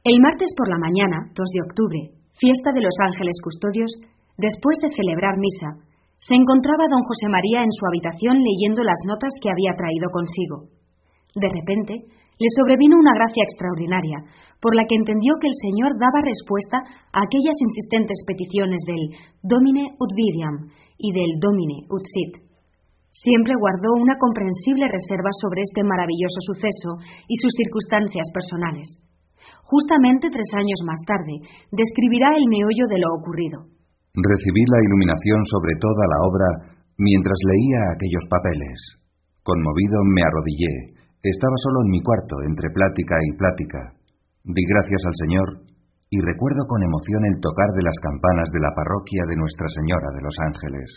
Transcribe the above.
El martes por la mañana, 2 de octubre, fiesta de los ángeles custodios, después de celebrar misa, se encontraba don José María en su habitación leyendo las notas que había traído consigo. De repente, le sobrevino una gracia extraordinaria, por la que entendió que el Señor daba respuesta a aquellas insistentes peticiones del Domine ut vidiam y del Domine ut sit. Siempre guardó una comprensible reserva sobre este maravilloso suceso y sus circunstancias personales. Justamente tres años más tarde, describirá el meollo de lo ocurrido. Recibí la iluminación sobre toda la obra mientras leía aquellos papeles. Conmovido me arrodillé. Estaba solo en mi cuarto, entre plática y plática. Di gracias al Señor y recuerdo con emoción el tocar de las campanas de la parroquia de Nuestra Señora de los Ángeles.